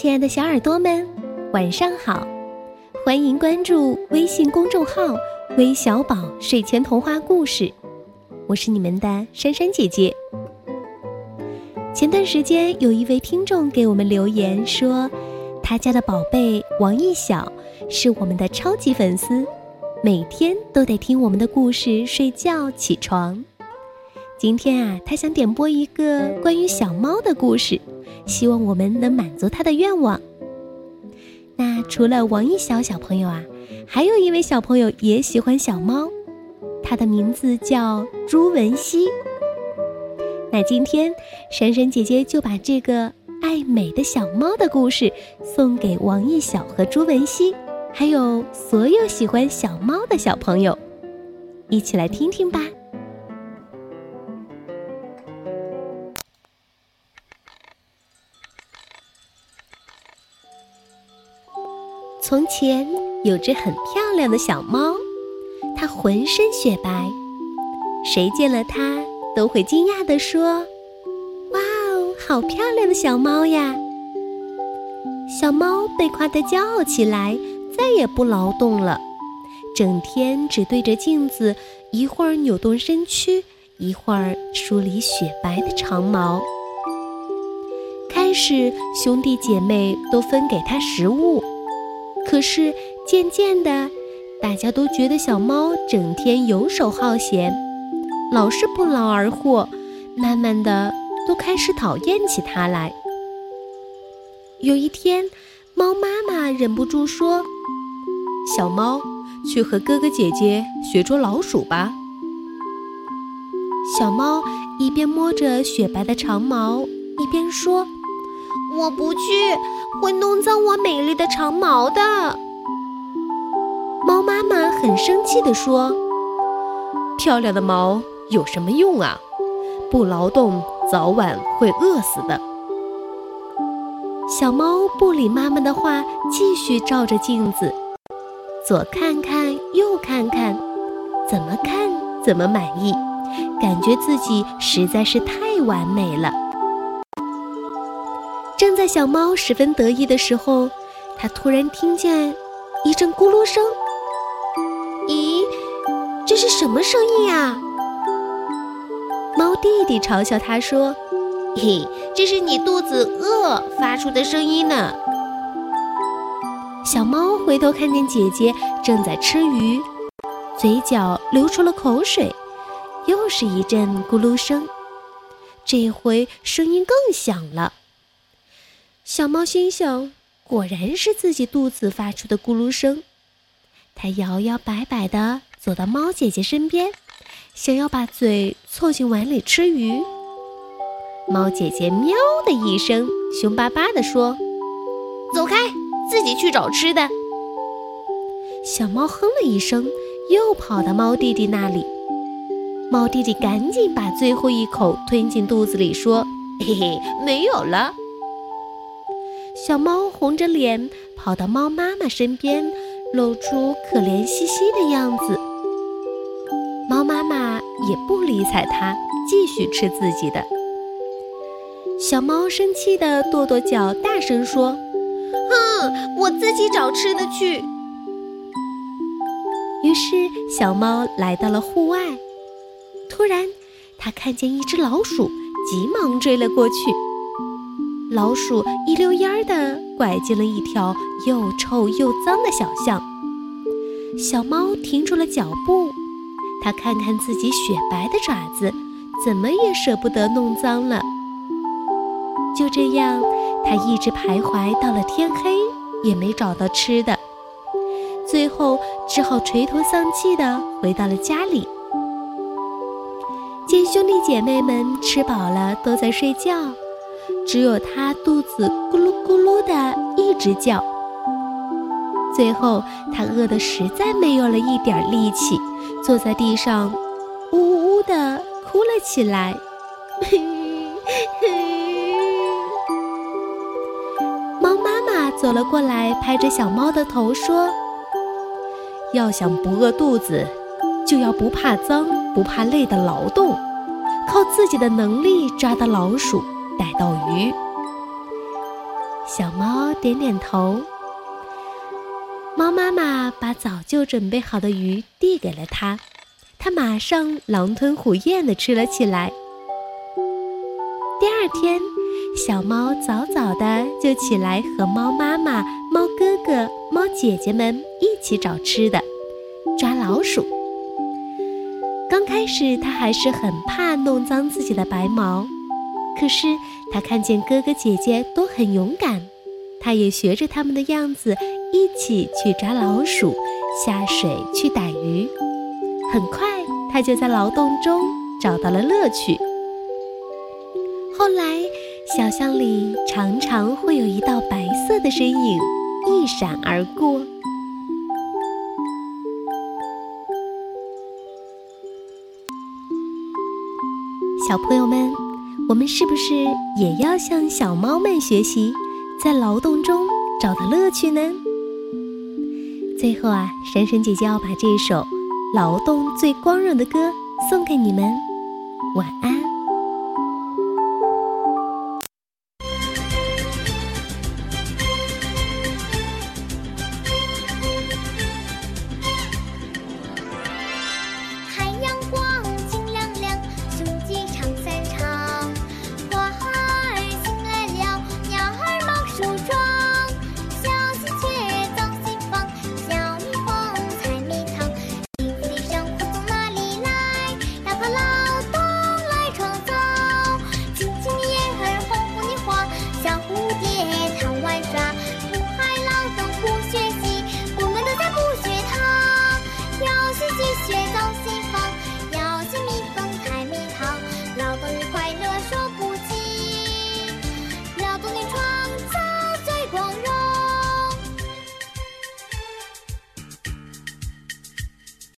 亲爱的小耳朵们，晚上好！欢迎关注微信公众号“微小宝睡前童话故事”，我是你们的珊珊姐姐。前段时间，有一位听众给我们留言说，他家的宝贝王一晓是我们的超级粉丝，每天都得听我们的故事睡觉起床。今天啊，他想点播一个关于小猫的故事，希望我们能满足他的愿望。那除了王一小小朋友啊，还有一位小朋友也喜欢小猫，他的名字叫朱文熙。那今天，珊珊姐姐就把这个爱美的小猫的故事送给王一小和朱文熙，还有所有喜欢小猫的小朋友，一起来听听吧。从前有只很漂亮的小猫，它浑身雪白，谁见了它都会惊讶地说：“哇哦，好漂亮的小猫呀！”小猫被夸得骄傲起来，再也不劳动了，整天只对着镜子，一会儿扭动身躯，一会儿梳理雪白的长毛。开始，兄弟姐妹都分给它食物。可是渐渐的，大家都觉得小猫整天游手好闲，老是不劳而获，慢慢的都开始讨厌起它来。有一天，猫妈妈忍不住说：“小猫，去和哥哥姐姐学捉老鼠吧。”小猫一边摸着雪白的长毛，一边说：“我不去。”会弄脏我美丽的长毛的。猫妈妈很生气地说：“漂亮的毛有什么用啊？不劳动，早晚会饿死的。”小猫不理妈妈的话，继续照着镜子，左看看，右看看，怎么看怎么满意，感觉自己实在是太完美了。正在小猫十分得意的时候，它突然听见一阵咕噜声。咦，这是什么声音呀？猫弟弟嘲笑它说：“嘿，这是你肚子饿发出的声音呢。”小猫回头看见姐姐正在吃鱼，嘴角流出了口水，又是一阵咕噜声，这回声音更响了。小猫心想：“果然是自己肚子发出的咕噜声。”它摇摇摆摆地走到猫姐姐身边，想要把嘴凑进碗里吃鱼。猫姐姐喵的一声，凶巴巴地说：“走开，自己去找吃的。”小猫哼了一声，又跑到猫弟弟那里。猫弟弟赶紧把最后一口吞进肚子里，说：“嘿嘿，没有了。”小猫红着脸跑到猫妈妈身边，露出可怜兮兮的样子。猫妈妈也不理睬它，继续吃自己的。小猫生气地跺跺脚，大声说：“哼，我自己找吃的去。”于是小猫来到了户外，突然，它看见一只老鼠，急忙追了过去。老鼠一溜烟儿地拐进了一条又臭又脏的小巷，小猫停住了脚步，它看看自己雪白的爪子，怎么也舍不得弄脏了。就这样，它一直徘徊到了天黑，也没找到吃的，最后只好垂头丧气的回到了家里。见兄弟姐妹们吃饱了，都在睡觉。只有它肚子咕噜咕噜的一直叫，最后它饿得实在没有了一点力气，坐在地上，呜呜呜的哭了起来。猫妈妈走了过来，拍着小猫的头说：“要想不饿肚子，就要不怕脏、不怕累的劳动，靠自己的能力抓到老鼠。”斗鱼，小猫点点头。猫妈妈把早就准备好的鱼递给了它，它马上狼吞虎咽地吃了起来。第二天，小猫早早的就起来和猫妈妈、猫哥哥、猫姐姐们一起找吃的，抓老鼠。刚开始，它还是很怕弄脏自己的白毛，可是他看见哥哥姐姐都很勇敢，他也学着他们的样子。一起去抓老鼠，下水去逮鱼。很快，他就在劳动中找到了乐趣。后来，小巷里常常会有一道白色的身影一闪而过。小朋友们，我们是不是也要向小猫们学习，在劳动中找到乐趣呢？最后啊，珊珊姐姐要把这首《劳动最光荣的歌》送给你们，晚安。